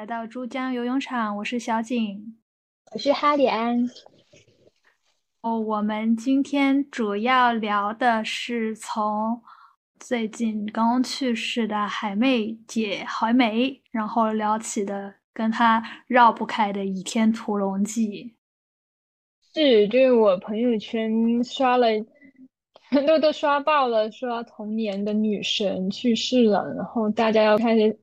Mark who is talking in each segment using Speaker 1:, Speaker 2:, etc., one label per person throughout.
Speaker 1: 来到珠江游泳场，我是小景，
Speaker 2: 我是哈里安。
Speaker 1: 哦，我们今天主要聊的是从最近刚刚去世的海妹姐海梅，然后聊起的跟她绕不开的《倚天屠龙记》。
Speaker 2: 是，就是我朋友圈刷了，都都刷爆了，说童年的女神去世了，然后大家要开始。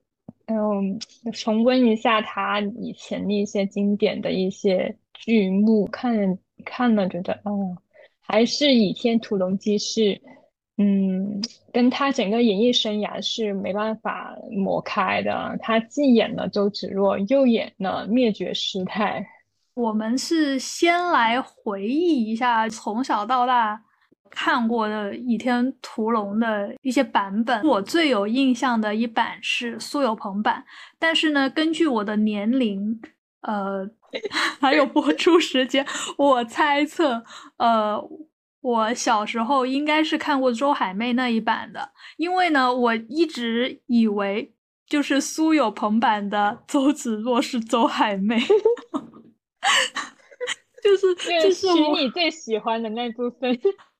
Speaker 2: 嗯，重温一下他以前的一些经典的一些剧目，看看了觉得，哦，还是《倚天屠龙记》是，嗯，跟他整个演艺生涯是没办法抹开的。他既演了周芷若，又演了灭绝师太。
Speaker 1: 我们是先来回忆一下从小到大。看过的《倚天屠龙》的一些版本，我最有印象的一版是苏有朋版。但是呢，根据我的年龄，呃，还有播出时间，我猜测，呃，我小时候应该是看过周海媚那一版的，因为呢，我一直以为就是苏有朋版的周芷若是周海媚，就是就是
Speaker 2: 你最喜欢的那部分。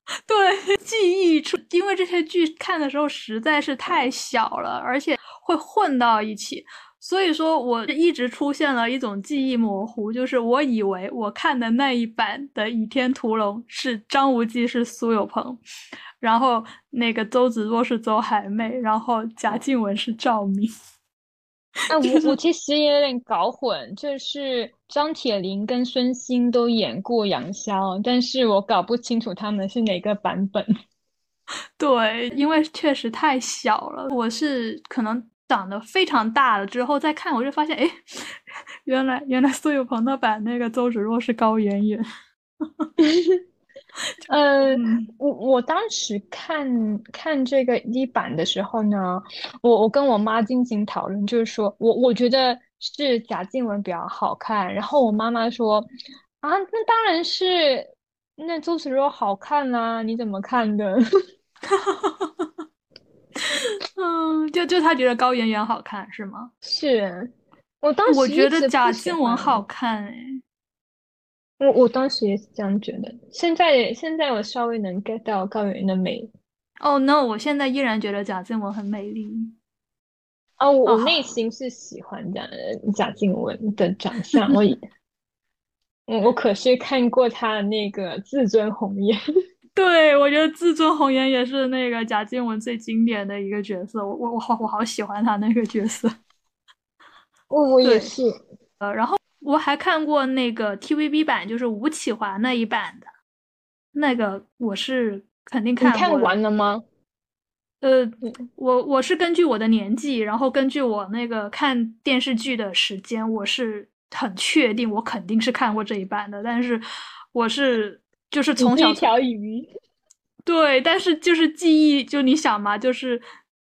Speaker 1: 对，记忆出，因为这些剧看的时候实在是太小了，而且会混到一起，所以说我一直出现了一种记忆模糊，就是我以为我看的那一版的《倚天屠龙》是张无忌是苏有朋，然后那个周芷若是周海媚，然后贾静雯是赵敏。
Speaker 2: 啊，我我其实也有点搞混，就是张铁林跟孙兴都演过杨逍，但是我搞不清楚他们是哪个版本。
Speaker 1: 对，因为确实太小了，我是可能长得非常大了之后再看，我就发现，哎，原来原来苏有朋的版那个周芷若是高圆圆。
Speaker 2: 呃，我我当时看看这个一版的时候呢，我我跟我妈进行讨论，就是说我我觉得是贾静雯比较好看，然后我妈妈说啊，那当然是那周芷若好看啦，你怎么看的？
Speaker 1: 嗯，就就她觉得高圆圆好看是吗？
Speaker 2: 是我当时
Speaker 1: 我觉得贾静雯好看哎。
Speaker 2: 我我当时也是这样觉得，现在现在我稍微能 get 到高圆圆的美。
Speaker 1: 哦，no，我现在依然觉得贾静雯很美丽。
Speaker 2: 哦，我内心是喜欢贾贾静雯的长相。我 我我可是看过她的那个《至尊红颜》。
Speaker 1: 对，我觉得《至尊红颜》也是那个贾静雯最经典的一个角色。我我我好我好喜欢她那个角色。
Speaker 2: 我我也是。
Speaker 1: 呃，然后。我还看过那个 TVB 版，就是吴启华那一版的，那个我是肯定看过。
Speaker 2: 你看完了吗？
Speaker 1: 呃，我我是根据我的年纪，然后根据我那个看电视剧的时间，我是很确定我肯定是看过这一版的。但是我是就是从小
Speaker 2: 一条鱼。
Speaker 1: 对，但是就是记忆，就你想嘛，就是。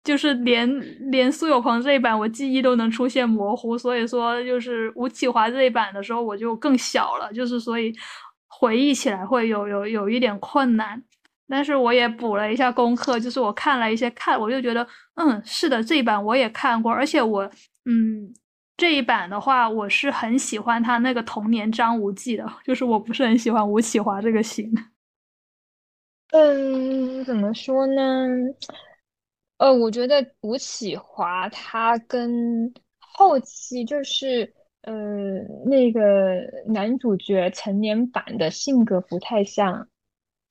Speaker 1: 就是连连苏有朋这一版，我记忆都能出现模糊，所以说就是吴启华这一版的时候，我就更小了，就是所以回忆起来会有有有一点困难。但是我也补了一下功课，就是我看了一些看，我就觉得，嗯，是的，这一版我也看过，而且我，嗯，这一版的话，我是很喜欢他那个童年张无忌的，就是我不是很喜欢吴启华这个型。
Speaker 2: 嗯，怎么说呢？呃，我觉得吴启华他跟后期就是呃那个男主角成年版的性格不太像。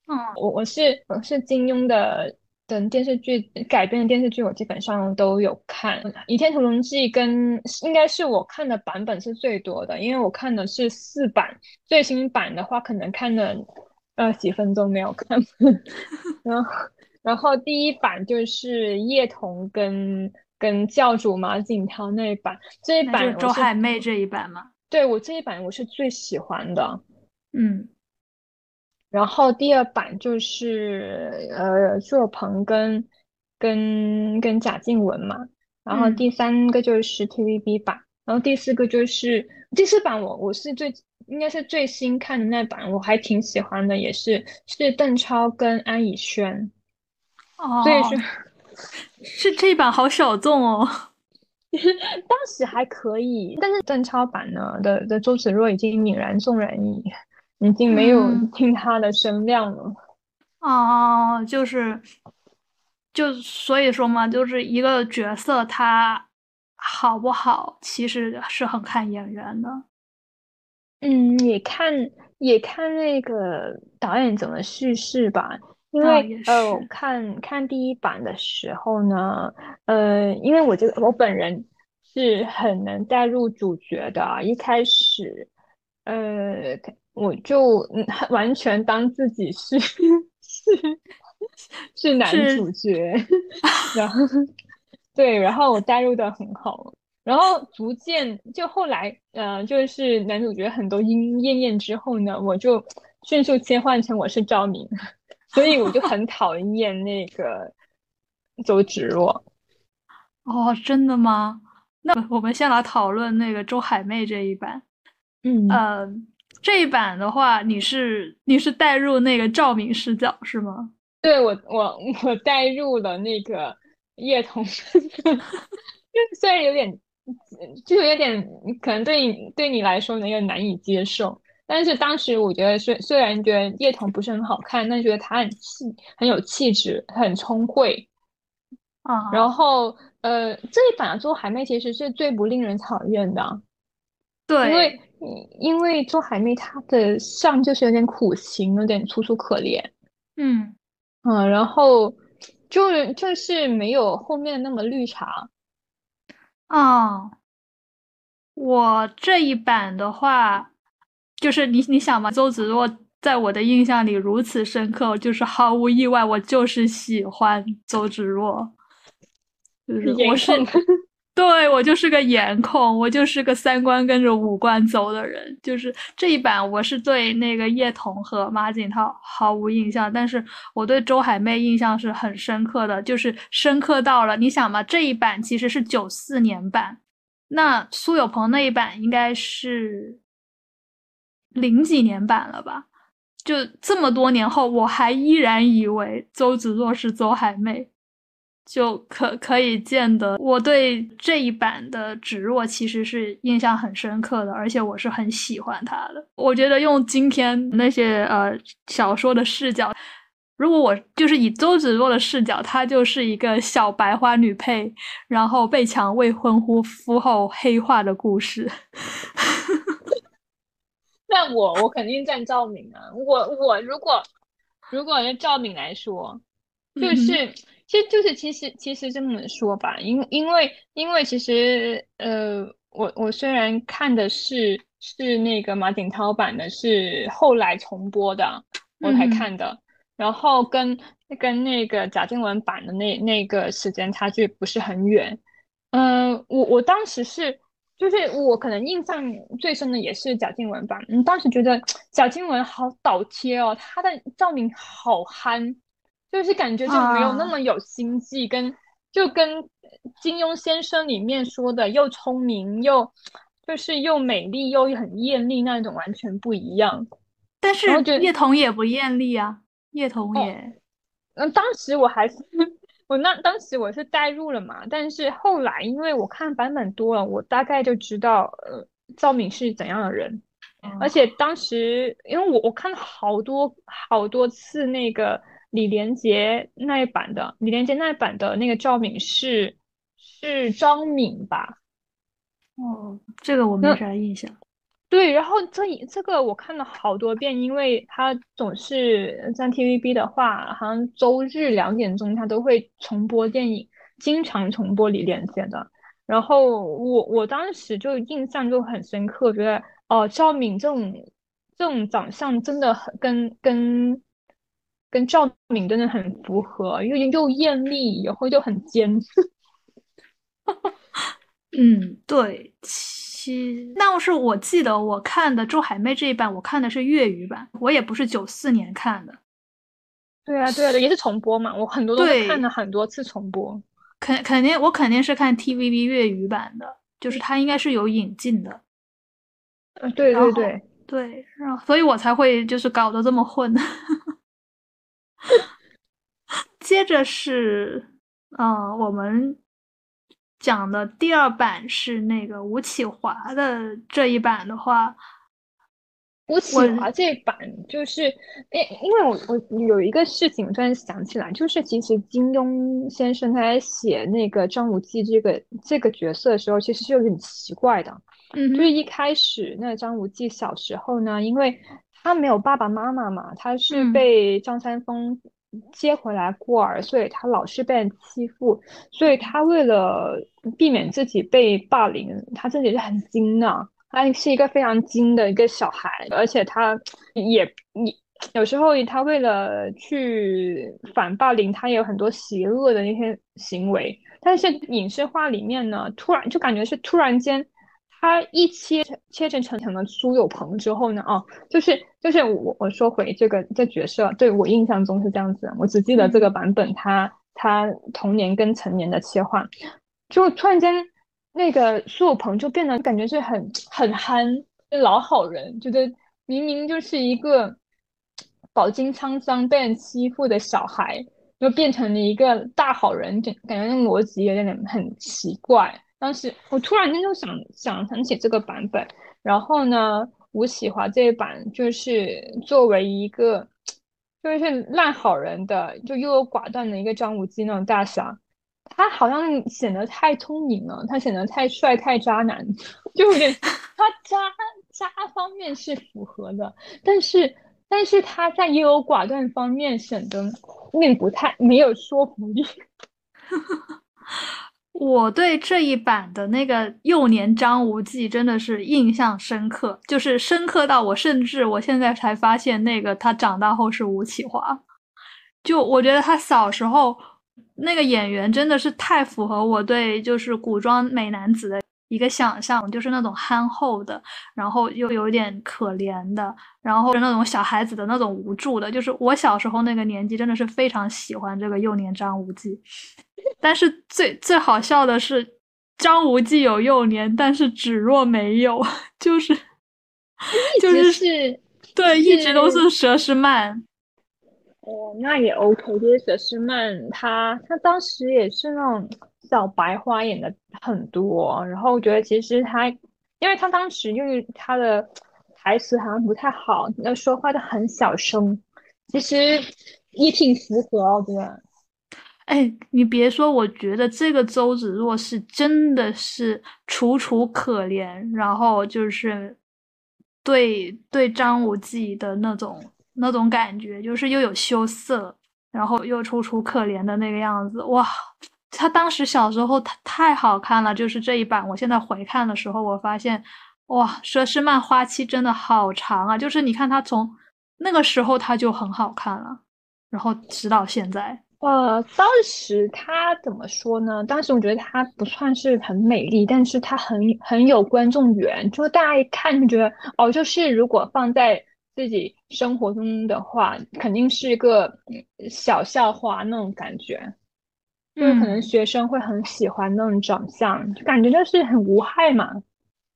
Speaker 1: 嗯，
Speaker 2: 我我是我是金庸的等电视剧改编的电视剧，我基本上都有看。《倚天屠龙记》跟应该是我看的版本是最多的，因为我看的是四版，最新版的话可能看了呃几分钟没有看，然后。然后第一版就是叶童跟跟教主马景涛那一版，这一版
Speaker 1: 周海媚这一版嘛。
Speaker 2: 对我这一版我是最喜欢的，
Speaker 1: 嗯。
Speaker 2: 然后第二版就是呃苏有朋跟跟跟贾静雯嘛。然后第三个就是 TVB 版，然后第四个就是第四版我我是最应该是最新看的那版，我还挺喜欢的，也是是邓超跟安以轩。
Speaker 1: 哦，
Speaker 2: 所以是，
Speaker 1: 是这一版好小众哦。
Speaker 2: 当时还可以，但是邓超版呢的的周芷若已经泯然众人矣，已经没有听他的声量了。
Speaker 1: 哦，就是，就所以说嘛，就是一个角色他好不好，其实是很看演员的。
Speaker 2: 嗯，也看也看那个导演怎么叙事吧。因为呃，看看第一版的时候呢，呃，因为我这个我本人是很能带入主角的，一开始，呃，我就完全当自己是是是男主角，然后对，然后我带入的很好，然后逐渐就后来，呃，就是男主角很多莺莺燕燕之后呢，我就迅速切换成我是赵敏。所以我就很讨厌那个周芷若。
Speaker 1: 哦，真的吗？那我们先来讨论那个周海媚这一版。
Speaker 2: 嗯，
Speaker 1: 呃，这一版的话，你是你是带入那个赵敏视角是吗？
Speaker 2: 对，我我我带入了那个叶童，就虽然有点，就有点可能对你对你来说有点难以接受。但是当时我觉得，虽虽然觉得叶童不是很好看，但觉得她很气，很有气质，很聪慧
Speaker 1: 啊。
Speaker 2: 然后，呃，这一版的周海媚其实是最不令人讨厌的，
Speaker 1: 对，
Speaker 2: 因为因为周海媚她的像就是有点苦情，有点楚楚可怜，
Speaker 1: 嗯
Speaker 2: 嗯，然后就就是没有后面那么绿茶
Speaker 1: 啊。我这一版的话。就是你，你想嘛，周芷若在我的印象里如此深刻，就是毫无意外，我就是喜欢周芷若，就是我是，对我就是个颜控，我就是个三观跟着五官走的人。就是这一版，我是对那个叶童和马景涛毫无印象，但是我对周海媚印象是很深刻的，就是深刻到了，你想嘛，这一版其实是九四年版，那苏有朋那一版应该是。零几年版了吧？就这么多年后，我还依然以为周芷若是周海媚，就可可以见得我对这一版的芷若其实是印象很深刻的，而且我是很喜欢她的。我觉得用今天那些呃小说的视角，如果我就是以周芷若的视角，她就是一个小白花女配，然后被抢未婚夫夫后黑化的故事。
Speaker 2: 那我我肯定赞赵敏啊！我我如果如果用赵敏来说，就是其实就是其实其实这么说吧，因因为因为其实呃，我我虽然看的是是那个马景涛版的，是后来重播的我才看的，然后跟跟那个贾静雯版的那那个时间差距不是很远，嗯，我我当时是。就是我可能印象最深的也是贾静雯吧，嗯，当时觉得贾静雯好倒贴哦，她的赵敏好憨，就是感觉就没有那么有心计，跟就跟金庸先生里面说的又聪明又就是又美丽又很艳丽那种完全不一样。
Speaker 1: 但是叶童也不艳丽啊，叶童也，
Speaker 2: 嗯，当时我还是。我那当时我是代入了嘛，但是后来因为我看版本多了，我大概就知道呃赵敏是怎样的人，而且当时因为我我看了好多好多次那个李连杰那一版的李连杰那一版的那个赵敏是是张敏吧？
Speaker 1: 哦，这个我没啥印象。
Speaker 2: 对，然后这这个我看了好多遍，因为他总是在 TVB 的话，好像周日两点钟他都会重播电影，经常重播李连杰的。然后我我当时就印象就很深刻，觉得哦，赵敏这种这种长相真的很跟跟跟赵敏真的很符合，又又艳丽，然后又很尖。
Speaker 1: 嗯，对。七，那是我记得我看的周海媚这一版，我看的是粤语版，我也不是九四年看的。
Speaker 2: 对啊，对啊，也是重播嘛，我很多都看了很多次重播。
Speaker 1: 肯肯定，我肯定是看 TVB 粤语版的，就是它应该是有引进的。
Speaker 2: 呃，对对对
Speaker 1: 对，然后所以我才会就是搞得这么混。接着是，嗯，我们。讲的第二版是那个吴启华的这一版的话。
Speaker 2: 吴启华这版就是，因因为我我有一个事情突然想起来，就是其实金庸先生他在写那个张无忌这个这个角色的时候，其实是有点奇怪的。
Speaker 1: 嗯，
Speaker 2: 就是一开始那张无忌小时候呢，因为他没有爸爸妈妈嘛，他是被张三丰接回来孤儿，所以他老是被人欺负，所以他为了避免自己被霸凌，他自己是很精的。他是一个非常精的一个小孩，而且他也也有时候他为了去反霸凌，他也有很多邪恶的那些行为。但是影视化里面呢，突然就感觉是突然间，他一切切成成成了苏有朋之后呢，哦，就是就是我我说回这个这角色，对我印象中是这样子，我只记得这个版本，他他童年跟成年的切换，就突然间。那个苏有朋就变得感觉是很很憨，老好人，觉得明明就是一个饱经沧桑被人欺负的小孩，就变成了一个大好人，感感觉那逻辑有点点很奇怪。当时我突然间就想想想起这个版本，然后呢，吴启华这一版就是作为一个就是烂好人的，就优柔寡断的一个张无忌那种大侠。他好像显得太聪明了，他显得太帅太渣男，就有点他渣渣方面是符合的，但是但是他在优柔寡断方面显得有点不太没有说服力。
Speaker 1: 我对这一版的那个幼年张无忌真的是印象深刻，就是深刻到我甚至我现在才发现那个他长大后是吴启华，就我觉得他小时候。那个演员真的是太符合我对就是古装美男子的一个想象，就是那种憨厚的，然后又有点可怜的，然后那种小孩子的那种无助的，就是我小时候那个年纪真的是非常喜欢这个幼年张无忌。但是最最好笑的是，张无忌有幼年，但是芷若没有，就是就是对，一直都是佘诗曼。
Speaker 2: 哦，那也 OK。就是佘诗曼，她她当时也是那种小白花演的很多，然后我觉得其实她，因为她当时因为她的台词好像不太好，那说话都很小声，其实也挺符合哦，对吧？
Speaker 1: 哎，你别说，我觉得这个周芷若是真的是楚楚可怜，然后就是对对张无忌的那种。那种感觉就是又有羞涩，然后又楚楚可怜的那个样子，哇！他当时小时候他太好看了，就是这一版，我现在回看的时候，我发现，哇，佘诗曼花期真的好长啊！就是你看他从那个时候他就很好看了，然后直到现在。
Speaker 2: 呃，当时她怎么说呢？当时我觉得她不算是很美丽，但是她很很有观众缘，就大家一看就觉得，哦，就是如果放在。自己生活中的话，肯定是一个小笑话那种感觉，就是可能学生会很喜欢那种长相，就感觉就是很无害嘛。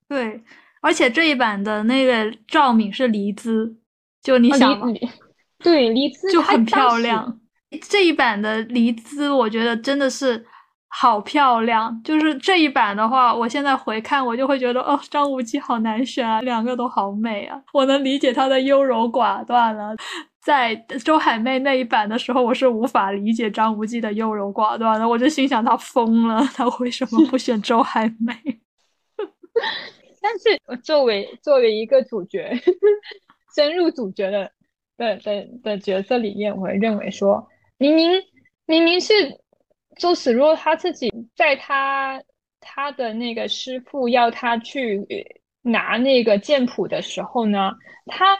Speaker 1: 对，而且这一版的那个赵敏是黎姿，就你想，
Speaker 2: 对黎姿
Speaker 1: 就很漂亮。这一版的黎姿，我觉得真的是。好漂亮，就是这一版的话，我现在回看，我就会觉得哦，张无忌好难选啊，两个都好美啊。我能理解他的优柔寡断了，在周海媚那一版的时候，我是无法理解张无忌的优柔寡断的，我就心想他疯了，他为什么不选周海媚？
Speaker 2: 但是作为作为一个主角，深入主角的的的的角色里面，我会认为说，明明明明是。周芷若他自己在他他的那个师傅要他去拿那个剑谱的时候呢，他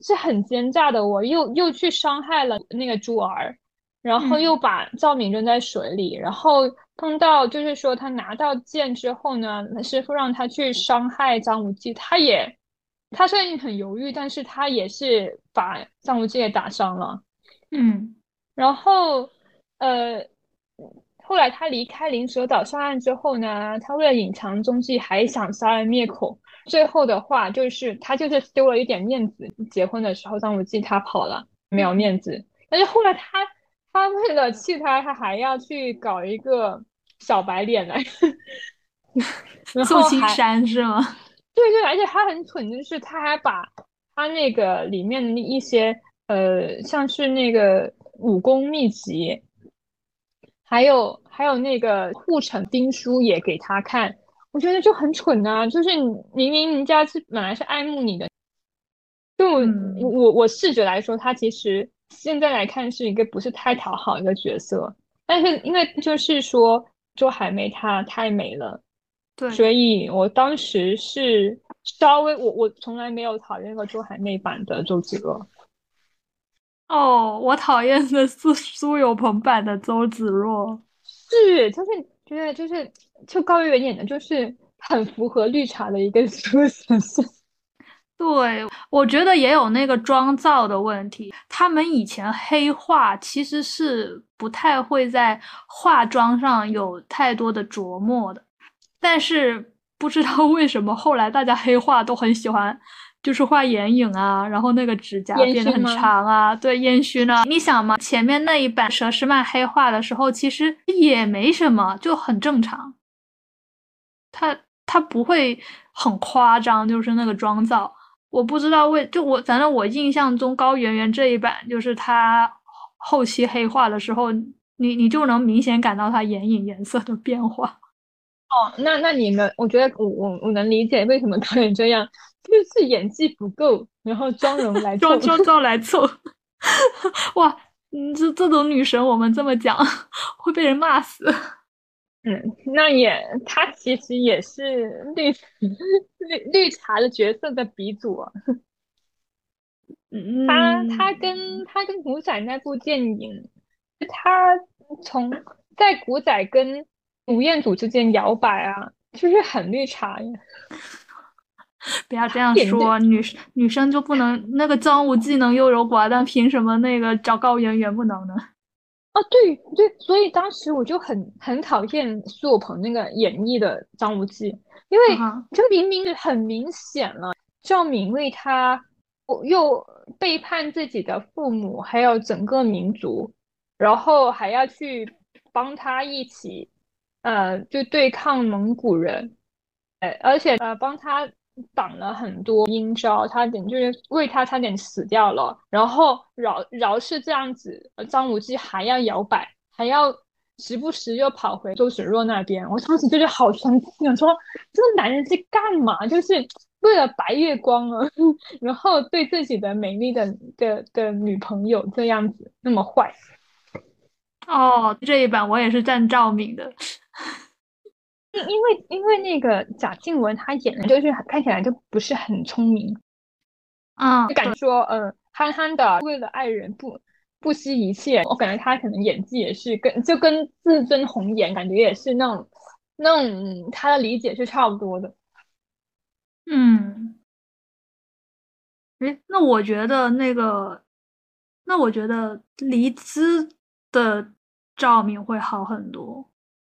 Speaker 2: 是很奸诈的，我又又去伤害了那个珠儿，然后又把赵敏扔在水里，然后碰到就是说他拿到剑之后呢，师傅让他去伤害张无忌，他也他虽然很犹豫，但是他也是把张无忌给打伤了，
Speaker 1: 嗯，
Speaker 2: 然后呃。后来他离开灵蛇岛上岸之后呢，他为了隐藏踪迹，还想杀人灭口。最后的话就是他就是丢了一点面子，结婚的时候张无忌他跑了，没有面子。但是后来他他为了气他，他还要去搞一个小白脸来，
Speaker 1: 宋青山是吗？
Speaker 2: 对对，而且他很蠢，就是他还把他那个里面的一些呃，像是那个武功秘籍，还有还有那个护城兵书也给他看，我觉得就很蠢啊！就是明明人家是本来是爱慕你的，就我我视觉来说，他其实现在来看是一个不是太讨好一个角色，但是因为就是说周海媚她太美了。
Speaker 1: 对，
Speaker 2: 所以我当时是稍微，我我从来没有讨厌过周海媚版的周芷若。
Speaker 1: 哦，我讨厌的是苏有朋版的周芷若。
Speaker 2: 是，就是觉得就是就高圆圆演的，就是很符合绿茶的一个 出身。
Speaker 1: 对，我觉得也有那个妆造的问题。他们以前黑化其实是不太会在化妆上有太多的琢磨的。但是不知道为什么后来大家黑化都很喜欢，就是画眼影啊，然后那个指甲变得很长啊，对，烟熏啊。你想嘛，前面那一版佘诗曼黑化的时候，其实也没什么，就很正常。他他不会很夸张，就是那个妆造。我不知道为，就我反正我印象中高圆圆这一版，就是她后期黑化的时候，你你就能明显感到她眼影颜色的变化。
Speaker 2: 哦，那那你们，我觉得我我我能理解为什么导演这样，就是演技不够，然后妆容来
Speaker 1: 妆 妆造来凑。哇，嗯，这这种女神，我们这么讲会被人骂死。
Speaker 2: 嗯，那也，她其实也是绿绿绿茶的角色的鼻祖。
Speaker 1: 嗯，
Speaker 2: 她她跟她跟古仔那部电影，她从在古仔跟。吴彦祖之间摇摆啊，就是很绿茶呀！
Speaker 1: 不要这样说，女女生就不能那个张无忌能优柔寡断，凭什么那个找高圆圆不能呢？
Speaker 2: 啊，对对，所以当时我就很很讨厌苏有朋那个演绎的张无忌，因为就明明是很明显了，赵敏为他又背叛自己的父母，还有整个民族，然后还要去帮他一起。呃，就对抗蒙古人，呃，而且呃，帮他挡了很多阴招，差点就是为他差点死掉了。然后饶饶是这样子，张无忌还要摇摆，还要时不时又跑回周芷若那边。我当时就是好生气，想说这个男人在干嘛？就是为了白月光啊，然后对自己的美丽的的的女朋友这样子那么坏。
Speaker 1: 哦，这一版我也是站赵敏的。
Speaker 2: 因因为因为那个贾静雯她演的就是看起来就不是很聪明，
Speaker 1: 啊，
Speaker 2: 感觉说嗯憨憨的，为了爱人不不惜一切。我感觉她可能演技也是跟就跟自尊红颜感觉也是那种那种她的理解是差不多的。
Speaker 1: 嗯，哎，那我觉得那个，那我觉得黎姿的照明会好很多。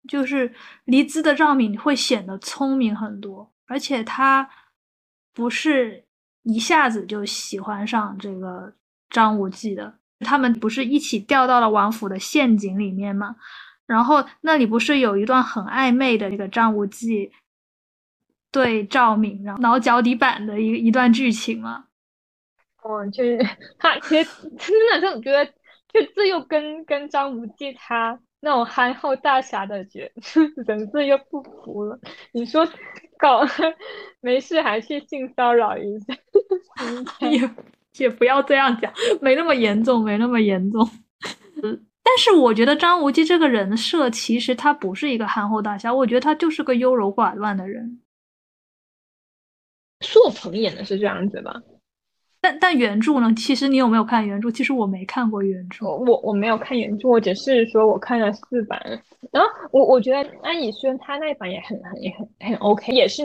Speaker 1: 就是黎姿的赵敏会显得聪明很多，而且她不是一下子就喜欢上这个张无忌的，他们不是一起掉到了王府的陷阱里面吗？然后那里不是有一段很暧昧的这个张无忌对赵敏然后挠脚底板的一一段剧情吗？
Speaker 2: 哦，就是他其实 真的就觉得，就这又跟跟张无忌他。那种憨厚大侠的角 人设又不服了。你说搞 没事还去性骚扰一下，
Speaker 1: 也也不要这样讲，没那么严重，没那么严重。但是我觉得张无忌这个人设其实他不是一个憨厚大侠，我觉得他就是个优柔寡断的人。
Speaker 2: 朔鹏演的是这样子吧？
Speaker 1: 但但原著呢？其实你有没有看原著？其实我没看过原著，
Speaker 2: 我我没有看原著，我只是说我看了四版。然后我我觉得安以轩他那版也很很也很很 OK，也是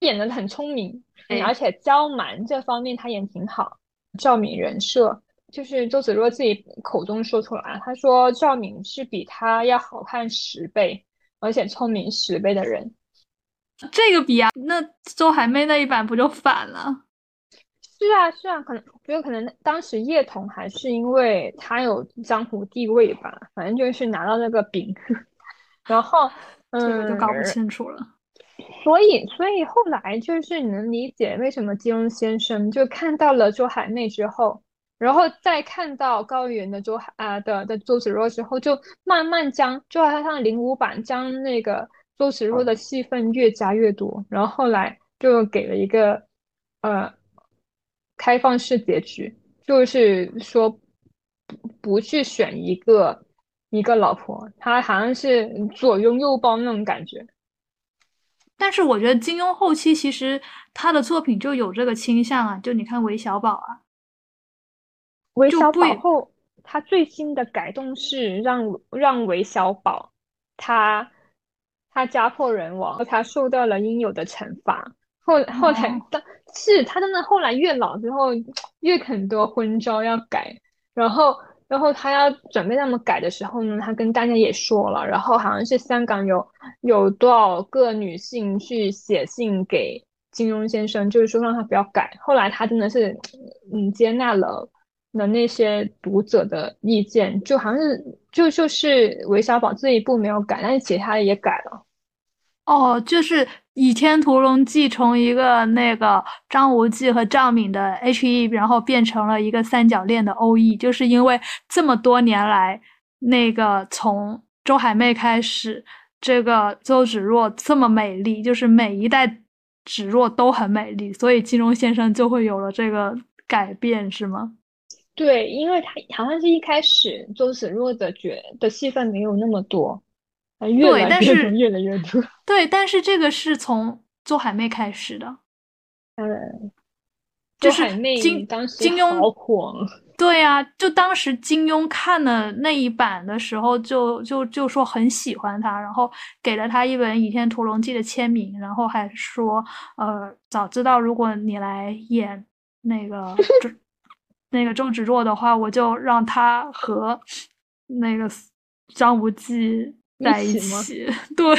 Speaker 2: 演的很聪明，而且娇蛮这方面他演挺好。赵敏人设就是周芷若自己口中说出来，她说赵敏是比她要好看十倍，而且聪明十倍的人。
Speaker 1: 这个比啊，那周海媚那一版不就反了？
Speaker 2: 是啊，是啊，可能不有可能当时叶童还是因为他有江湖地位吧，反正就是拿到那个饼，然后
Speaker 1: 这个就搞不清楚了。
Speaker 2: 所以，所以后来就是你能理解为什么金庸先生就看到了周海媚之后，然后再看到高圆的周海啊的的周芷若之后，就慢慢将就好像零五版将那个周芷若的戏份越加越多，然后后来就给了一个呃开放式结局，就是说不不去选一个一个老婆，他好像是左拥右抱那种感觉。
Speaker 1: 但是我觉得金庸后期其实他的作品就有这个倾向啊，就你看韦小宝啊，
Speaker 2: 韦小宝后他最新的改动是让让韦小宝他他家破人亡，他受到了应有的惩罚。后后来，但是他真的后来越老之后越很多婚招要改，然后。然后他要准备那么改的时候呢，他跟大家也说了，然后好像是香港有有多少个女性去写信给金庸先生，就是说让他不要改。后来他真的是嗯接纳了了那些读者的意见，就好像是就就是韦小宝这一部没有改，但是其他的也改了。
Speaker 1: 哦，就是《倚天屠龙记》从一个那个张无忌和赵敏的 H E，然后变成了一个三角恋的 O E，就是因为这么多年来，那个从周海媚开始，这个周芷若这么美丽，就是每一代芷若都很美丽，所以金庸先生就会有了这个改变，是吗？
Speaker 2: 对，因为他好像是一开始周芷若的角的戏份没有那么多。
Speaker 1: 对，但是
Speaker 2: 越来越多。
Speaker 1: 对，但是这个是从周海媚开始的。
Speaker 2: 嗯，
Speaker 1: 就是
Speaker 2: 金
Speaker 1: 金庸
Speaker 2: 好火。
Speaker 1: 对呀，就当时金庸看了那一版的时候，就就就说很喜欢他，然后给了他一本《倚天屠龙记》的签名，然后还说，呃，早知道如果你来演那个周那个周芷若的话，我就让他和那个张无忌。在一起，对，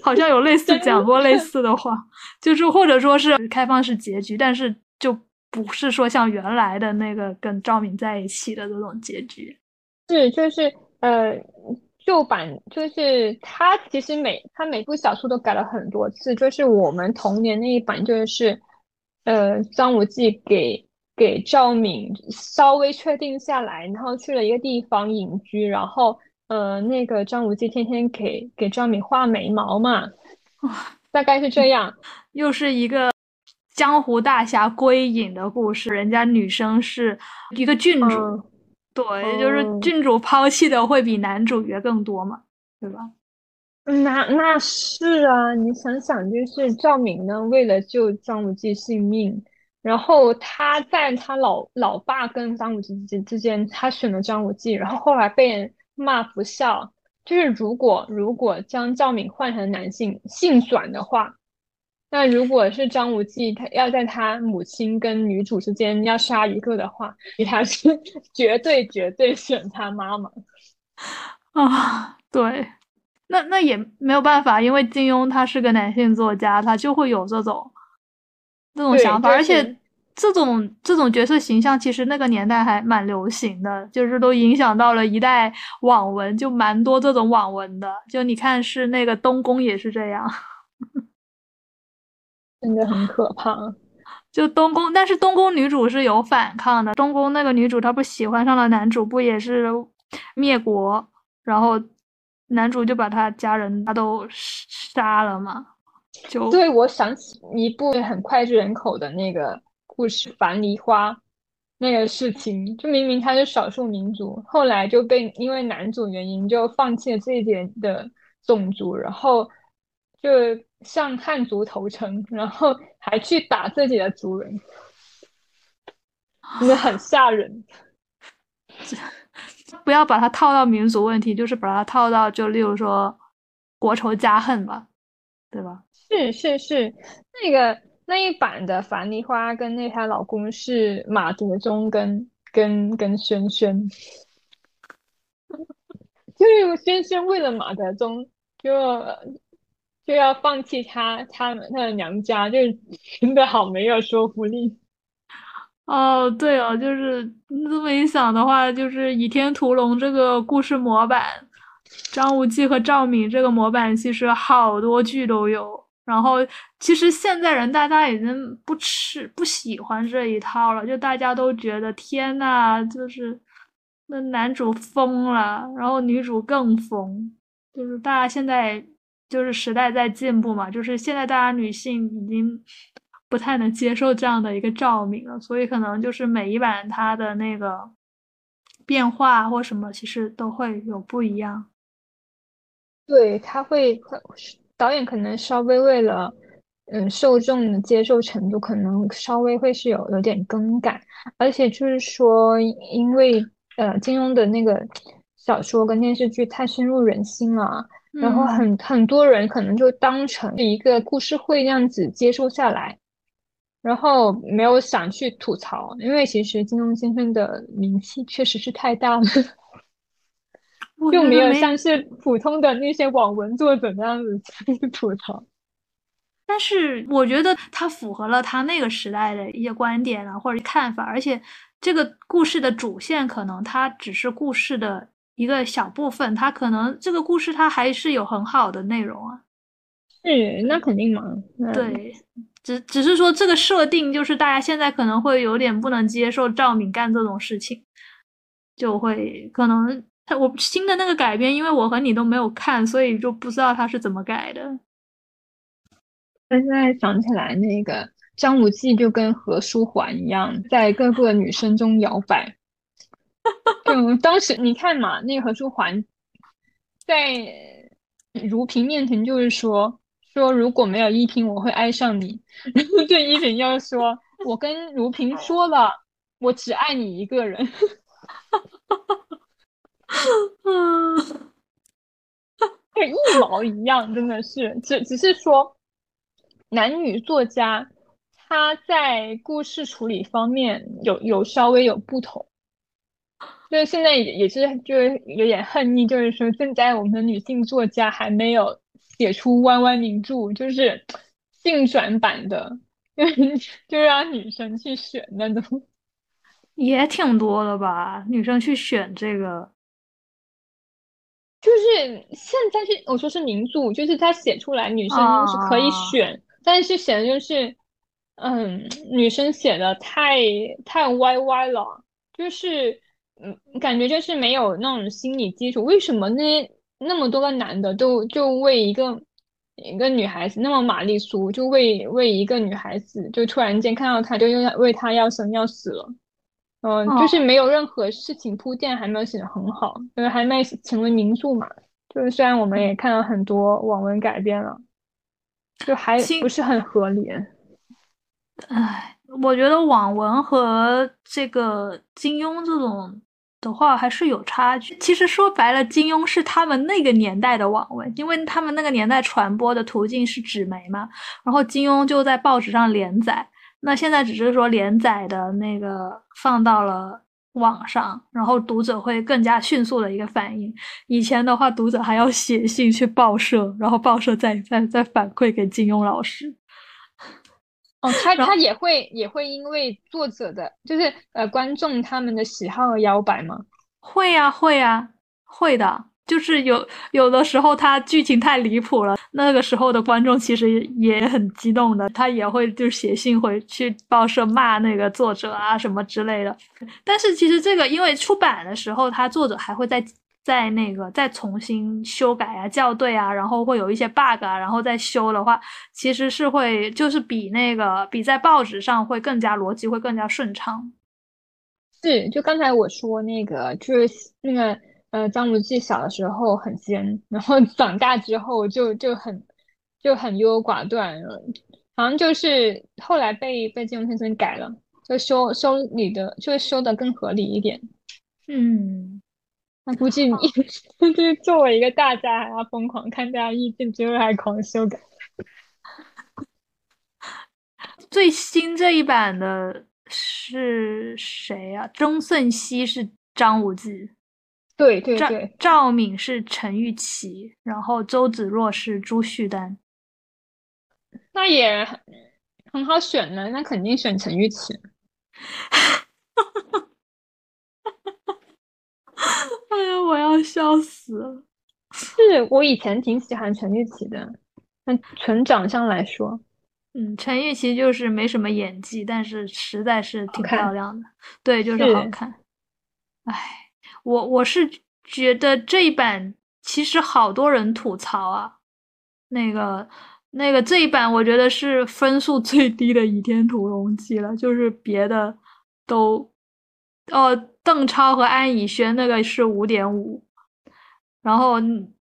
Speaker 1: 好像有类似讲过类似的话，就是或者说是开放式结局，但是就不是说像原来的那个跟赵敏在一起的这种结局。
Speaker 2: 是，就是呃，旧版就是他其实每他每部小说都改了很多次，就是我们童年那一版就是呃张无忌给给赵敏稍微确定下来，然后去了一个地方隐居，然后。呃，那个张无忌天天给给赵敏画眉毛嘛，大概是这样。
Speaker 1: 又是一个江湖大侠归隐的故事，人家女生是一个郡主，对，就是郡主抛弃的会比男主角更多嘛，对吧？
Speaker 2: 那那是啊，你想想，就是赵敏呢，为了救张无忌性命，然后他在他老老爸跟张无忌之之间，他选了张无忌，然后后来被人。骂不孝，就是如果如果将赵敏换成男性性转的话，那如果是张无忌，他要在他母亲跟女主之间要杀一个的话，他是绝对绝对选他妈妈
Speaker 1: 啊！对，那那也没有办法，因为金庸他是个男性作家，他就会有这种这种想法，而且。这种这种角色形象，其实那个年代还蛮流行的，就是都影响到了一代网文，就蛮多这种网文的。就你看，是那个东宫也是这样，
Speaker 2: 真的很可怕。
Speaker 1: 就东宫，但是东宫女主是有反抗的。东宫那个女主她不喜欢上了男主，不也是灭国，然后男主就把他家人他都杀了嘛？就
Speaker 2: 对我想起一部很脍炙人口的那个。故事樊梨花那个事情，就明明他是少数民族，后来就被因为男主原因就放弃了这一点的种族，然后就向汉族投诚，然后还去打自己的族人，真的很吓人。
Speaker 1: 不要把它套到民族问题，就是把它套到就例如说国仇家恨吧，对吧？
Speaker 2: 是是是，那个。那一版的樊梨花跟那她老公是马德钟跟跟跟轩轩，就是轩轩为了马德钟就就要放弃他他们他的娘家，就真的好没有说服力。
Speaker 1: 哦，对哦，就是这么一想的话，就是《倚天屠龙》这个故事模板，张无忌和赵敏这个模板其实好多剧都有。然后其实现在人大家已经不吃不喜欢这一套了，就大家都觉得天呐，就是那男主疯了，然后女主更疯，就是大家现在就是时代在进步嘛，就是现在大家女性已经不太能接受这样的一个照明了，所以可能就是每一版它的那个变化或什么，其实都会有不一样。
Speaker 2: 对，他会。导演可能稍微为了，嗯，受众的接受程度，可能稍微会是有有点更改，而且就是说，因为呃，金庸的那个小说跟电视剧太深入人心了，然后很很多人可能就当成一个故事会这样子接受下来，然后没有想去吐槽，因为其实金庸先生的名气确实是太大了。就没有像是普通的那些网文作者那样子去吐槽，
Speaker 1: 但是我觉得他符合了他那个时代的一些观点啊或者看法，而且这个故事的主线可能它只是故事的一个小部分，它可能这个故事它还是有很好的内容啊。
Speaker 2: 是，那肯定嘛。
Speaker 1: 对，只只是说这个设定就是大家现在可能会有点不能接受赵敏干这种事情，就会可能。他我新的那个改编，因为我和你都没有看，所以就不知道他是怎么改的。
Speaker 2: 现在想起来，那个张无忌就跟何书桓一样，在各个女生中摇摆。就 当时你看嘛，那个何书桓在如萍面前就是说说如果没有依萍，我会爱上你。然后对依萍要说，我跟如萍说了，我只爱你一个人。嗯，跟一毛一样，真的是，只只是说，男女作家他在故事处理方面有有稍微有不同，就是现在也也是就是有点恨意，就是说现在我们的女性作家还没有写出弯弯名著，就是性转版的，就就让女生去选那种，
Speaker 1: 也挺多的吧，女生去选这个。
Speaker 2: 就是现在是我说是名著，就是他写出来女生是可以选，但是写的就是，嗯，女生写的太太歪歪了，就是嗯，感觉就是没有那种心理基础。为什么那那么多个男的都就为一个一个女孩子那么玛丽苏，就为为一个女孩子就突然间看到她就要为她要生要死了？嗯，就是没有任何事情铺垫，还没有写得很好，因为还没成为名著嘛。就是虽然我们也看到很多网文改编了，就还不是很合理。
Speaker 1: 唉，我觉得网文和这个金庸这种的话还是有差距。其实说白了，金庸是他们那个年代的网文，因为他们那个年代传播的途径是纸媒嘛，然后金庸就在报纸上连载。那现在只是说连载的那个放到了网上，然后读者会更加迅速的一个反应。以前的话，读者还要写信去报社，然后报社再再再反馈给金庸老师。
Speaker 2: 哦，他 他也会也会因为作者的，就是呃观众他们的喜好而摇摆吗？
Speaker 1: 会呀，会呀，会的。就是有有的时候，他剧情太离谱了，那个时候的观众其实也很激动的，他也会就写信回去报社骂那个作者啊什么之类的。但是其实这个因为出版的时候，他作者还会再再那个再重新修改啊、校对啊，然后会有一些 bug 啊，然后再修的话，其实是会就是比那个比在报纸上会更加逻辑会更加顺畅。
Speaker 2: 是，就刚才我说那个就是那个。呃，张无忌小的时候很奸，然后 长大之后就就很就很优柔寡断了，好像就是后来被被金庸先生改了，就修修理的，就修的更合理一点。
Speaker 1: 嗯，
Speaker 2: 那估计你 就是作为一个大家还要疯狂看大家意见之后还狂修改。
Speaker 1: 最新这一版的是谁啊？钟舜晞是张无忌。
Speaker 2: 对对对，
Speaker 1: 赵敏是陈钰琪，然后周芷若是朱旭丹，
Speaker 2: 那也很好选呢，那肯定选陈钰琪。
Speaker 1: 哎呀，我要笑死了！
Speaker 2: 是我以前挺喜欢陈钰琪的，但纯长相来说，
Speaker 1: 嗯，陈钰琪就是没什么演技，但是实在是挺漂亮的，对，就是好看。唉，我我是觉得这一版其实好多人吐槽啊，那个那个这一版我觉得是分数最低的《倚天屠龙记》了，就是别的都，哦，邓超和安以轩那个是五点五，然后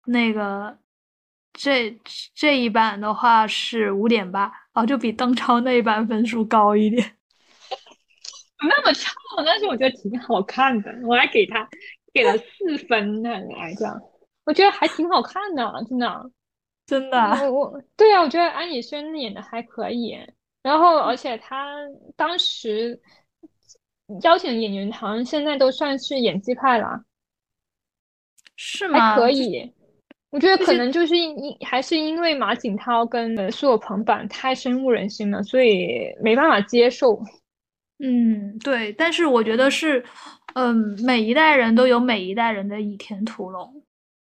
Speaker 1: 那个这这一版的话是五点八，哦，就比邓超那一版分数高一点。
Speaker 2: 那么差，但是我觉得挺好看的，我还给他给了四分呢来讲，我觉得还挺好看的，真的。
Speaker 1: 真的啊，
Speaker 2: 我我对啊，我觉得安以轩演的还可以，然后而且他当时邀请的演员好像现在都算是演技派了，
Speaker 1: 是吗？这
Speaker 2: 可以。我觉得可能就是因因还是因为马景涛跟呃苏有朋版太深入人心了，所以没办法接受。
Speaker 1: 嗯，对，但是我觉得是，嗯，每一代人都有每一代人的倚天屠龙，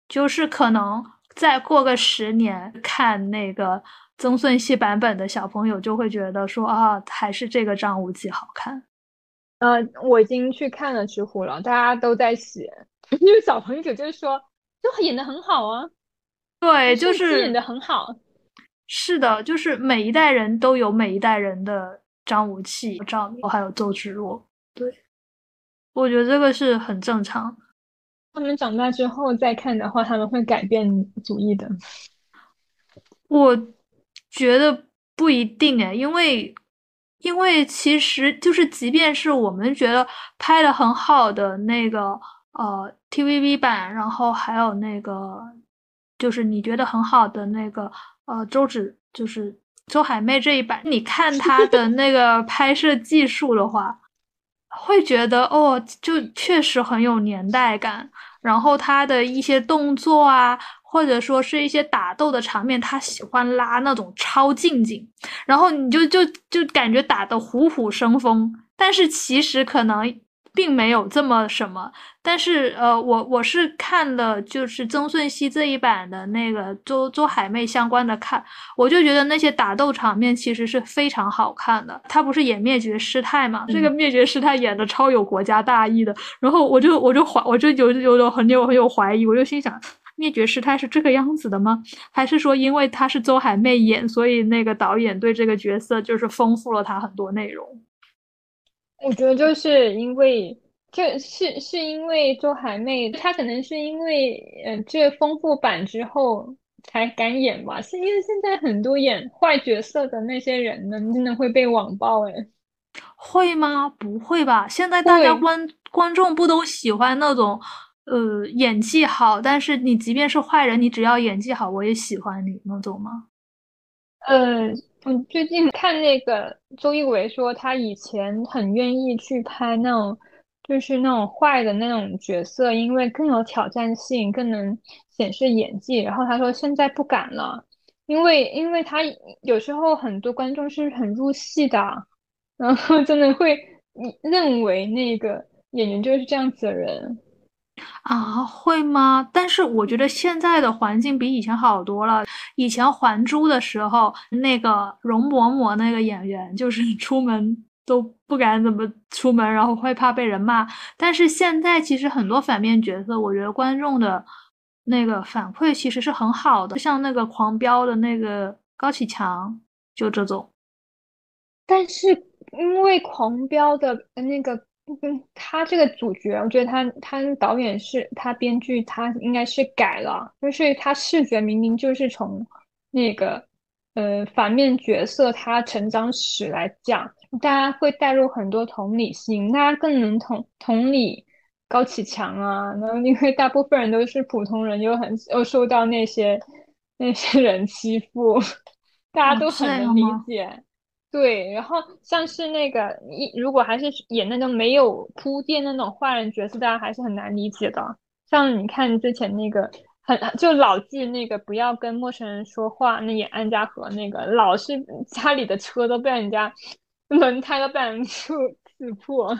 Speaker 1: 就是可能再过个十年看那个曾舜晞版本的小朋友就会觉得说啊，还是这个张无忌好看。
Speaker 2: 呃，我已经去看了知乎了，大家都在写，因为小朋友就是说，就演的很好啊，
Speaker 1: 对，就
Speaker 2: 郑希演
Speaker 1: 是
Speaker 2: 的很好。
Speaker 1: 是的，就是每一代人都有每一代人的张无忌、赵敏，还有周芷若。对，我觉得这个是很正常。
Speaker 2: 他们长大之后再看的话，他们会改变主意的。
Speaker 1: 我觉得不一定哎，因为因为其实就是，即便是我们觉得拍的很好的那个呃 TVB 版，然后还有那个就是你觉得很好的那个呃周芷，就是周海媚这一版，你看她的那个拍摄技术的话，会觉得哦，就确实很有年代感。然后她的一些动作啊，或者说是一些打斗的场面，她喜欢拉那种超近景，然后你就就就感觉打得虎虎生风，但是其实可能并没有这么什么。但是呃，我我是看了就是曾舜晞这一版的那个周周海媚相关的看，我就觉得那些打斗场面其实是非常好看的。他不是演灭绝师太嘛，这个灭绝师太演的超有国家大义的，然后我就我就怀我就有有有很有很有怀疑，我就心想。灭绝师太是这个样子的吗？还是说因为她是周海媚演，所以那个导演对这个角色就是丰富了她很多内容？
Speaker 2: 我觉得就是因为，就是是因为周海媚，她可能是因为呃这丰富版之后才敢演吧。是因为现在很多演坏角色的那些人呢，真的会被网暴哎。
Speaker 1: 会吗？不会吧？现在大家，观观众不都喜欢那种，呃，演技好，但是你即便是坏人，你只要演技好，我也喜欢你那种吗？
Speaker 2: 呃，我最近看那个周一围说，他以前很愿意去拍那种，就是那种坏的那种角色，因为更有挑战性，更能显示演技。然后他说现在不敢了，因为因为他有时候很多观众是很入戏的，然后真的会认为那个演员就是这样子的人。
Speaker 1: 啊，会吗？但是我觉得现在的环境比以前好多了。以前《还珠》的时候，那个容嬷嬷那个演员，就是出门都不敢怎么出门，然后会怕被人骂。但是现在其实很多反面角色，我觉得观众的那个反馈其实是很好的，像那个《狂飙》的那个高启强，就这种。
Speaker 2: 但是因为《狂飙》的那个，嗯，他这个主角，我觉得他他导演是他编剧，他应该是改了，就是他视觉明明就是从那个呃反面角色他成长史来讲，大家会带入很多同理心，大家更能同同理高启强啊，然后因为大部分人都是普通人，又很又受到那些那些人欺负，大家
Speaker 1: 哦，
Speaker 2: 都很能理
Speaker 1: 样吗？
Speaker 2: 解。对，然后像是那个一，如果还是演那种没有铺垫那种坏人角色，大家还是很难理解的。像你看之前那个很就老剧那个不要跟陌生人说话，那演安家和那个，老是家里的车都被人家轮胎都被人刺 刺破，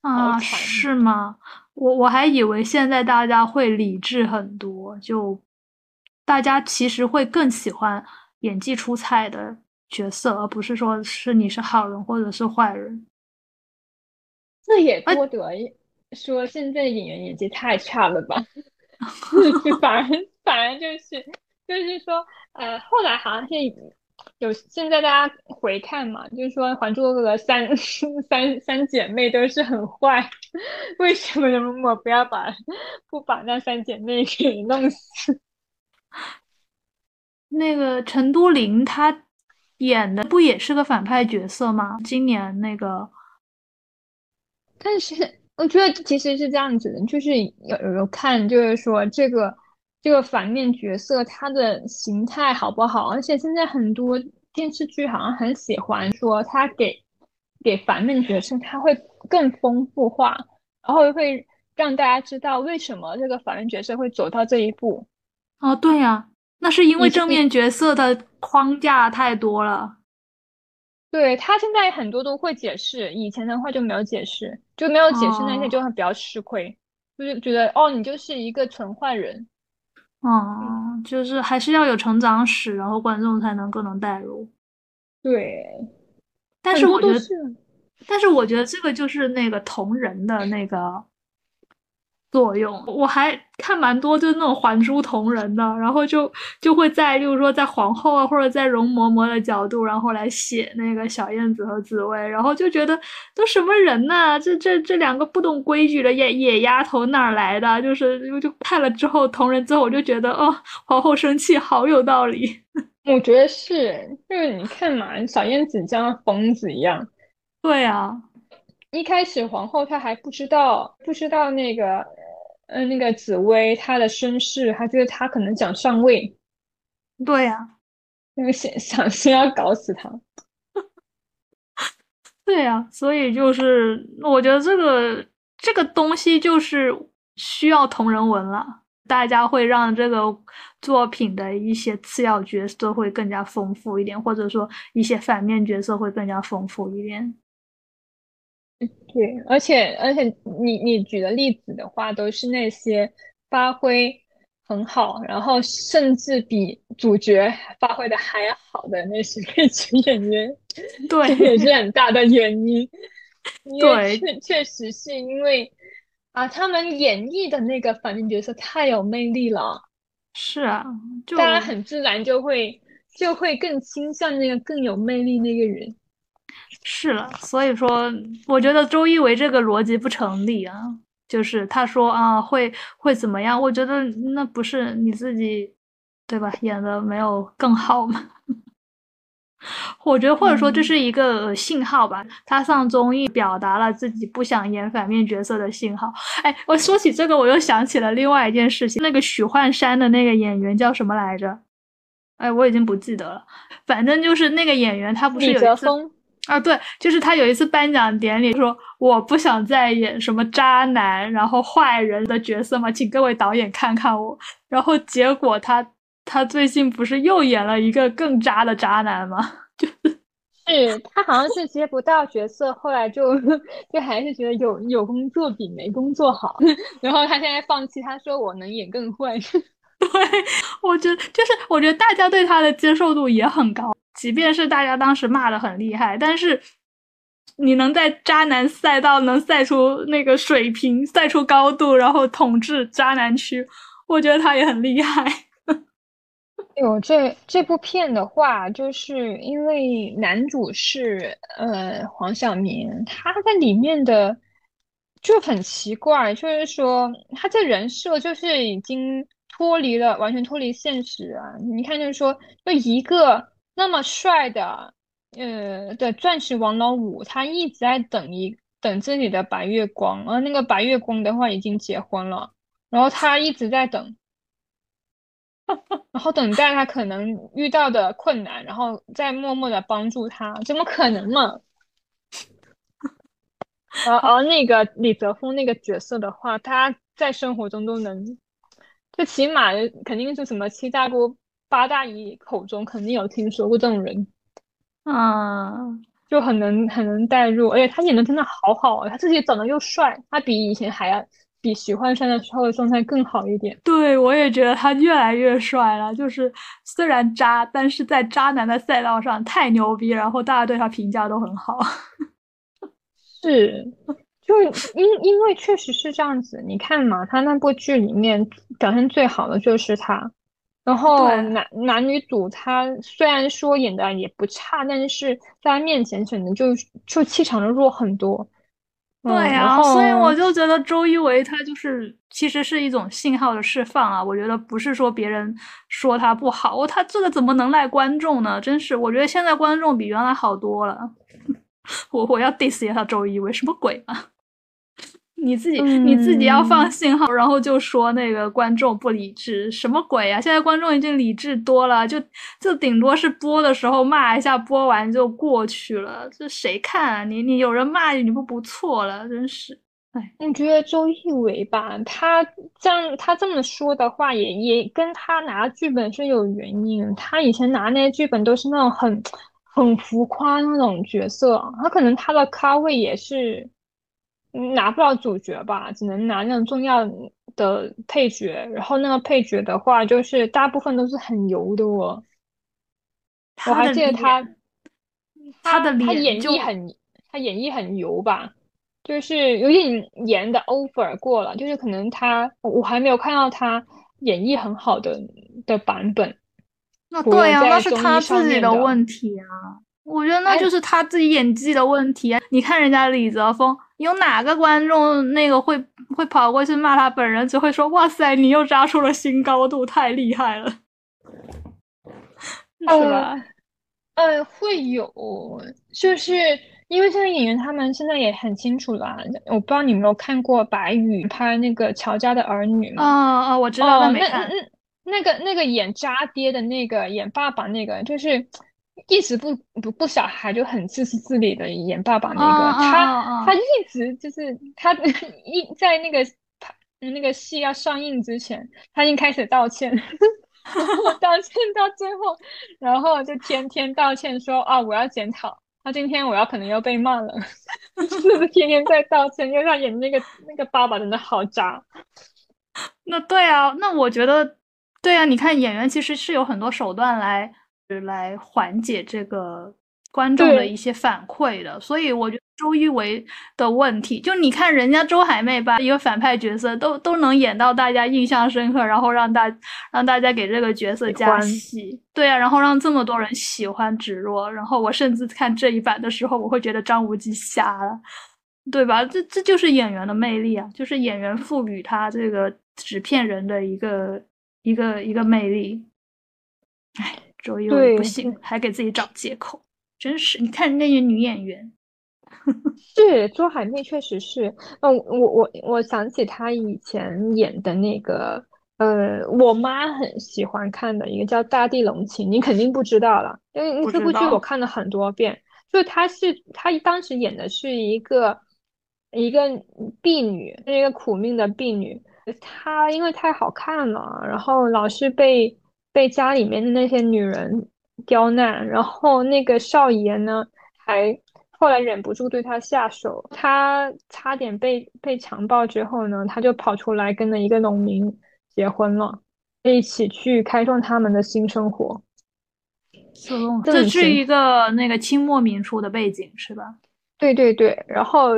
Speaker 2: 好
Speaker 1: 啊，
Speaker 2: 惨。
Speaker 1: 是吗？我我还以为现在大家会理智很多，就大家其实会更喜欢演技出彩的角色，而不是说是你是好人或者是坏人。
Speaker 2: 这也多得说现在演员演技太差了吧？反而反而就是就是说，呃，后来好像是有现在大家回看嘛，就是说《还珠格格》三三三姐妹都是很坏，为什么容嬷嬷不要把不把那三姐妹给弄死？
Speaker 1: 那个陈都灵她演的不也是个反派角色吗？今年那个，
Speaker 2: 但是。我觉得其实是这样子的，就是有有看，就是说这个这个反面角色他的形态好不好？而且现在很多电视剧好像很喜欢说他给给反面角色他会更丰富化，然后会让大家知道为什么这个反面角色会走到这一步。
Speaker 1: 哦，对呀，那是因为正面角色的框架太多了。
Speaker 2: 对他现在很多都会解释，以前的话就没有解释，就没有解释那些就会比较吃亏，就是觉得哦，你就是一个纯坏人，
Speaker 1: 哦，就是还是要有成长史，然后观众才能更能代入。
Speaker 2: 对，
Speaker 1: 但是我觉得，但是我觉得这个就是那个同人的那个。作用，我还看蛮多，就是那种还珠同人的，然后就就会在，就是说在皇后啊，或者在容嬷嬷的角度，然后来写那个小燕子和紫薇，然后就觉得都什么人呐？这这这两个不懂规矩的野野丫头哪来的？就是就看了之后同人之后，我就觉得哦，皇后生气好有道理。
Speaker 2: 我觉得是，就是你看嘛，小燕子像疯子一样。
Speaker 1: 对啊，
Speaker 2: 一开始皇后她还不知道，不知道那个。嗯，那个紫薇她的身世，她觉得她可能想上位，
Speaker 1: 对呀，
Speaker 2: 那个想想先要搞死他，
Speaker 1: 对呀，所以就是我觉得这个这个东西就是需要同人文了，大家会让这个作品的一些次要角色会更加丰富一点，或者说一些反面角色会更加丰富一点。
Speaker 2: 对，而且而且你你举的例子的话，都是那些发挥很好，然后甚至比主角发挥的还好的那些配角演员，
Speaker 1: 对，
Speaker 2: 也是很大的原因。
Speaker 1: 对，
Speaker 2: 确确实是因为啊，他们演绎的那个反面角色太有魅力了。
Speaker 1: 是啊，
Speaker 2: 大家很自然就会就会更倾向那个更有魅力那个人。
Speaker 1: 是了，所以说，我觉得周一围这个逻辑不成立啊。就是他说啊，会会怎么样？我觉得那不是你自己，对吧？演的没有更好吗？我觉得或者说这是一个信号吧。他上综艺表达了自己不想演反面角色的信号。哎，我说起这个，我又想起了另外一件事情。那个许幻山的那个演员叫什么来着？哎，我已经不记得了。反正就是那个演员，他不是有一次。啊，对，就是他有一次颁奖典礼说我不想再演什么渣男，然后坏人的角色嘛，请各位导演看看我。然后结果他他最近不是又演了一个更渣的渣男吗？就 是
Speaker 2: 是他好像是接不到角色，后来就就还是觉得有有工作比没工作好。然后他现在放弃，他说我能演更坏。
Speaker 1: 对，我觉得就是我觉得大家对他的接受度也很高。即便是大家当时骂的很厉害，但是你能在渣男赛道能赛出那个水平、赛出高度，然后统治渣男区，我觉得他也很厉害。
Speaker 2: 有这这部片的话，就是因为男主是呃黄晓明，他在里面的就很奇怪，就是说他这人设就是已经脱离了，完全脱离现实啊！你看，就是说就一个。那么帅的，呃的钻石王老五，他一直在等一等自己的白月光，而那个白月光的话已经结婚了，然后他一直在等，然后等待他可能遇到的困难，然后再默默的帮助他，怎么可能嘛？而 而那个李泽峰那个角色的话，他在生活中都能，就起码肯定是什么七大姑。八大姨口中肯定有听说过这种人，
Speaker 1: 啊，
Speaker 2: 就很能很能代入，而且他演的真的好好啊！他自己长得又帅，他比以前还要比许幻山的时候的状态更好一点。
Speaker 1: 对，我也觉得他越来越帅了。就是虽然渣，但是在渣男的赛道上太牛逼，然后大家对他评价都很好。
Speaker 2: 是，就因因为确实是这样子。你看嘛，他那部剧里面表现最好的就是他。然后男男女主他虽然说演的也不差，但是在他面前显得就就气场弱很多。
Speaker 1: 对呀，所以我就觉得周一围他就是其实是一种信号的释放啊。我觉得不是说别人说他不好，他这个怎么能赖观众呢？真是，我觉得现在观众比原来好多了。我我要 diss 一下周一围，什么鬼啊？你自己你自己要放信号，然后就说那个观众不理智，什么鬼啊？现在观众已经理智多了，就就顶多是播的时候骂一下，播完就过去了。这谁看啊？你你有人骂你，你不不错了，真是。哎，
Speaker 2: 你觉得周一围吧？他这样他这么说的话，也也跟他拿剧本是有原因。他以前拿那些剧本都是那种很很浮夸那种角色，他可能他的咖位也是。拿不了主角吧，只能拿那种重要的配角。然后那个配角的话，就是大部分都是很油的哦。我还记得他，
Speaker 1: 他的
Speaker 2: 他演绎很，他演绎很油吧，就是有点演的 over 过了。就是可能他，我还没有看到他演绎很好的的版本。
Speaker 1: 那对呀，那是他自己的问题啊。我觉得那就是他自己演技的问题。你看人家李泽峰。有哪个观众那个会会跑过去骂他本人？只会说：“哇塞，你又扎出了新高度，太厉害了，是吧？”
Speaker 2: 呃，会有，就是因为现在演员他们现在也很清楚了。我不知道你有没有看过白宇拍那个《乔家的儿女》
Speaker 1: 吗？啊啊，我知道，但没看。
Speaker 2: 那个那个演渣爹的那个演爸爸那个，就是。一直不不不小孩就很自私自利的演爸爸那个他他一直就是他一在那个那个戏要上映之前他已经开始道歉，道歉到最后，然后就天天道歉说啊我要检讨，他今天我要可能要被骂了，就是天天在道歉，因为他演那个那个爸爸真的好渣。
Speaker 1: 那对啊，那我觉得对啊，你看演员其实是有很多手段来。来缓解这个观众的一些反馈的，所以我觉得周一围的问题，就你看人家周海媚吧一个反派角色都都能演到大家印象深刻，然后让大让大家给这个角色加戏，对啊，然后让这么多人喜欢芷若，然后我甚至看这一版的时候，我会觉得张无忌瞎了，对吧？这这就是演员的魅力啊，就是演员赋予他这个纸片人的一个一个一个魅力，哎。周一围不行，还给自己找借口，真是！你看那些女演员，
Speaker 2: 是周海媚，确实是。嗯，我我我想起她以前演的那个，呃，我妈很喜欢看的一个叫《大地龙情》，你肯定不知道了，因为这部剧我看了很多遍。就她是她当时演的是一个一个婢女，是一个苦命的婢女。她因为太好看了，然后老是被。被家里面的那些女人刁难，然后那个少爷呢，还后来忍不住对他下手，他差点被被强暴之后呢，他就跑出来跟了一个农民结婚了，一起去开创他们的新生活。
Speaker 1: 这是一个那个清末民初的背景是吧？
Speaker 2: 对对对，然后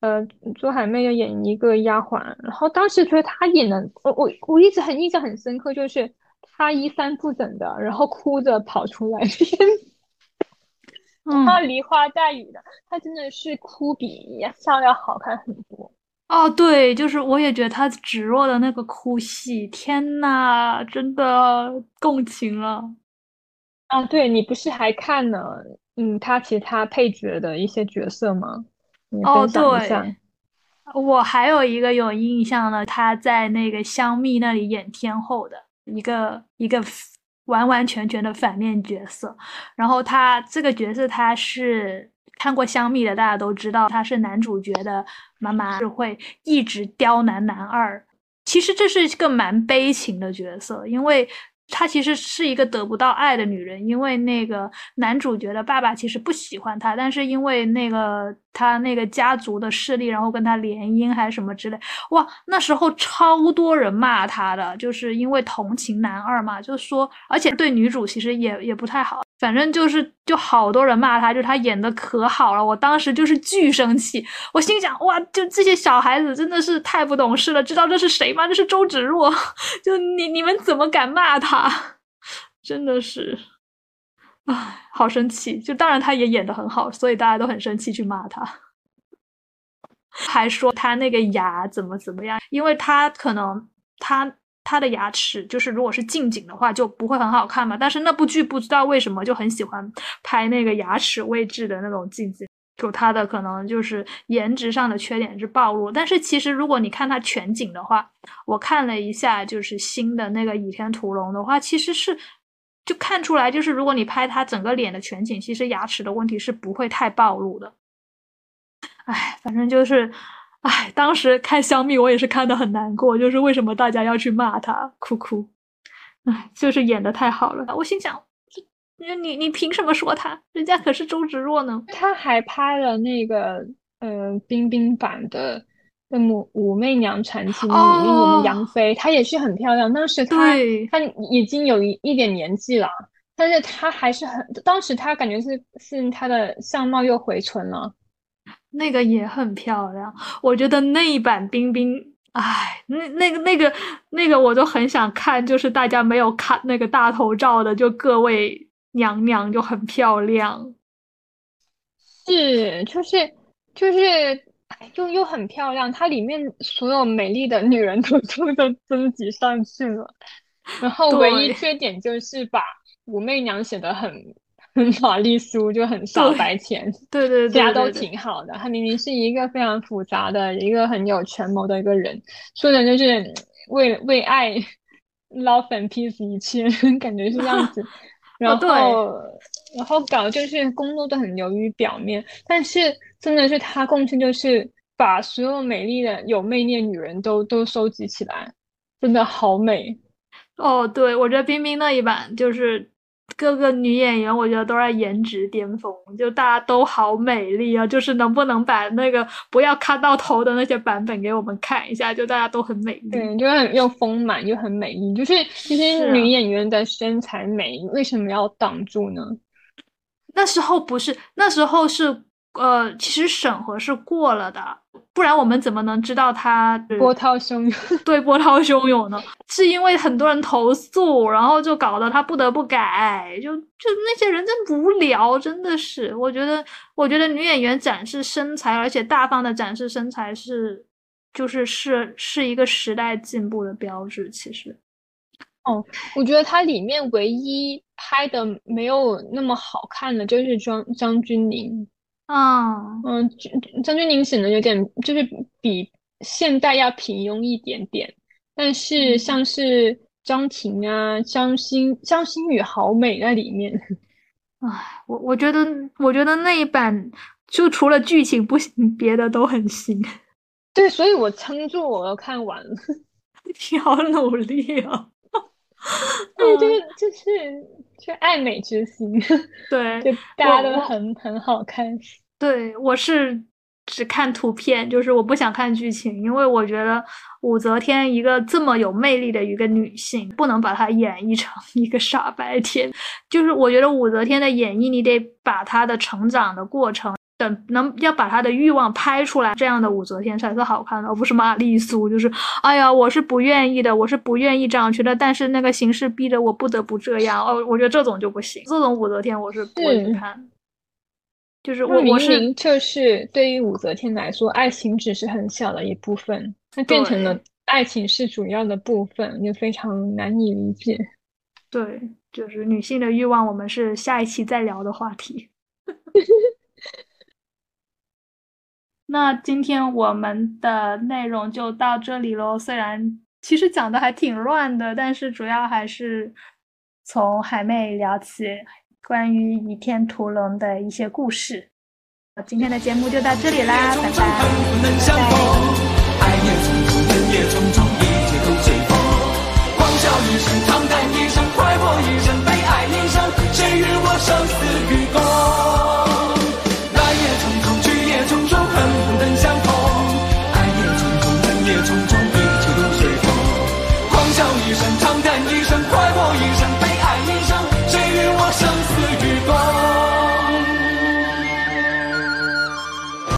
Speaker 2: 呃，朱海妹要演一个丫鬟，然后当时觉得她演的，我我我一直很印象很深刻，就是。他衣衫不整的，然后哭着跑出来，他梨花带雨的，他真的是哭比笑要好看很多。
Speaker 1: 哦，对，就是我也觉得他芷若的那个哭戏，天呐，真的共情了。
Speaker 2: 啊，对你不是还看了嗯他其他配角的一些角色吗？
Speaker 1: 哦，对，我还有一个有印象的，他在那个香蜜那里演天后的。一个一个完完全全的反面角色，然后他这个角色他是看过《香蜜》的，大家都知道他是男主角的妈妈，是会一直刁难男二。其实这是一个蛮悲情的角色，因为她其实是一个得不到爱的女人，因为那个男主角的爸爸其实不喜欢她，但是因为那个他那个家族的势力，然后跟他联姻还是什么之类，哇，那时候超多人骂她的，就是因为同情男二嘛，就说，而且对女主其实也也不太好。反正就是，就好多人骂他，就他演的可好了。我当时就是巨生气，我心想，哇，就这些小孩子真的是太不懂事了，知道这是谁吗？这是周芷若，就你你们怎么敢骂他？真的是，唉，好生气。就当然他也演的很好，所以大家都很生气去骂他，还说他那个牙怎么怎么样，因为他可能他。他的牙齿就是，如果是近景的话就不会很好看嘛。但是那部剧不知道为什么就很喜欢拍那个牙齿位置的那种近景，就他的可能就是颜值上的缺点是暴露。但是其实如果你看他全景的话，我看了一下，就是新的那个《倚天屠龙》的话，其实是就看出来，就是如果你拍他整个脸的全景，其实牙齿的问题是不会太暴露的。哎，反正就是。哎，当时看香蜜，我也是看的很难过，就是为什么大家要去骂他，哭哭。哎，就是演的太好了，我心想，你你你凭什么说他？人家可是周芷若呢。
Speaker 2: 他还拍了那个呃冰冰版的《那么武媚娘传奇》里面演的杨妃，她也是很漂亮。当时她她已经有一一点年纪了，但是她还是很，当时她感觉是是她的相貌又回春了。
Speaker 1: 那个也很漂亮，我觉得那一版冰冰，哎，那那个那个那个，我都很想看，就是大家没有看那个大头照的，就各位娘娘就很漂亮，
Speaker 2: 是，就是就是，又又很漂亮，它里面所有美丽的女人都都都征集上去了，然后唯一缺点就是把武媚娘写的很。玛丽苏就很 傻白甜，
Speaker 1: 对对对，
Speaker 2: 大家都挺好的。他明明是一个非常复杂的一个很有权谋的一个人，说的就是为为爱，love and peace 一切，感觉是这样子。然后然后搞就是工作都很流于表面，但是真的是他贡献就是把所有美丽的有魅力的女人都都收集起来，真的好美。
Speaker 1: 哦，对，我觉得冰冰那一版就是。各个女演员，我觉得都在颜值巅峰，就大家都好美丽啊！就是能不能把那个不要看到头的那些版本给我们看一下？就大家都很美丽，
Speaker 2: 对，就很又丰满又很美丽。就是其实女演员的身材美，为什么要挡住呢？
Speaker 1: 那时候不是，那时候是。呃，其实审核是过了的，不然我们怎么能知道他
Speaker 2: 波涛汹涌？
Speaker 1: 对，波涛汹涌呢？是因为很多人投诉，然后就搞得他不得不改。就就那些人真无聊，真的是。我觉得，我觉得女演员展示身材，而且大方的展示身材是，就是是是一个时代进步的标志。其实，
Speaker 2: 哦，我觉得它里面唯一拍的没有那么好看的，就是张张钧甯。
Speaker 1: 啊，
Speaker 2: 嗯，张钧甯显得有点就是比现代要平庸一点点，但是像是张庭啊、张馨、张馨予好美在里面。
Speaker 1: 唉，我我觉得，我觉得那一版就除了剧情不行，别的都很行。
Speaker 2: 对，所以我撑住，我要看完了。
Speaker 1: 你好努力啊！
Speaker 2: 对，就是就是就爱美之心。
Speaker 1: 对，
Speaker 2: 就大家都很 很好看。
Speaker 1: 对，我是只看图片，就是我不想看剧情，因为我觉得武则天一个这么有魅力的一个女性，不能把她演绎成 一个傻白甜。就是我觉得武则天的演绎，你得把她的成长的过程，等能要把他的欲望拍出来，这样的武则天才是好看的，而不是玛丽苏。就是哎呀，我是不愿意的，我是不愿意这样去的，但是那个形势逼着我不得不这样。哦，我觉得这种就不行，这种武则天我是不会去看。就是我，我是
Speaker 2: 就是对于武则天来说，爱情只是很小的一部分，那变成了爱情是主要的部分，就非常难以理解。
Speaker 1: 对，就是女性的欲望，我们是下一期再聊的话题。那今天我们的内容就到这里喽。虽然其实讲的还挺乱的，但是主要还是从海妹聊起关于《倚天屠龙》的一些故事。今天的节目就到这里啦，拜拜。
Speaker 3: 一，快活一生，悲哀一生，谁与我生死与共？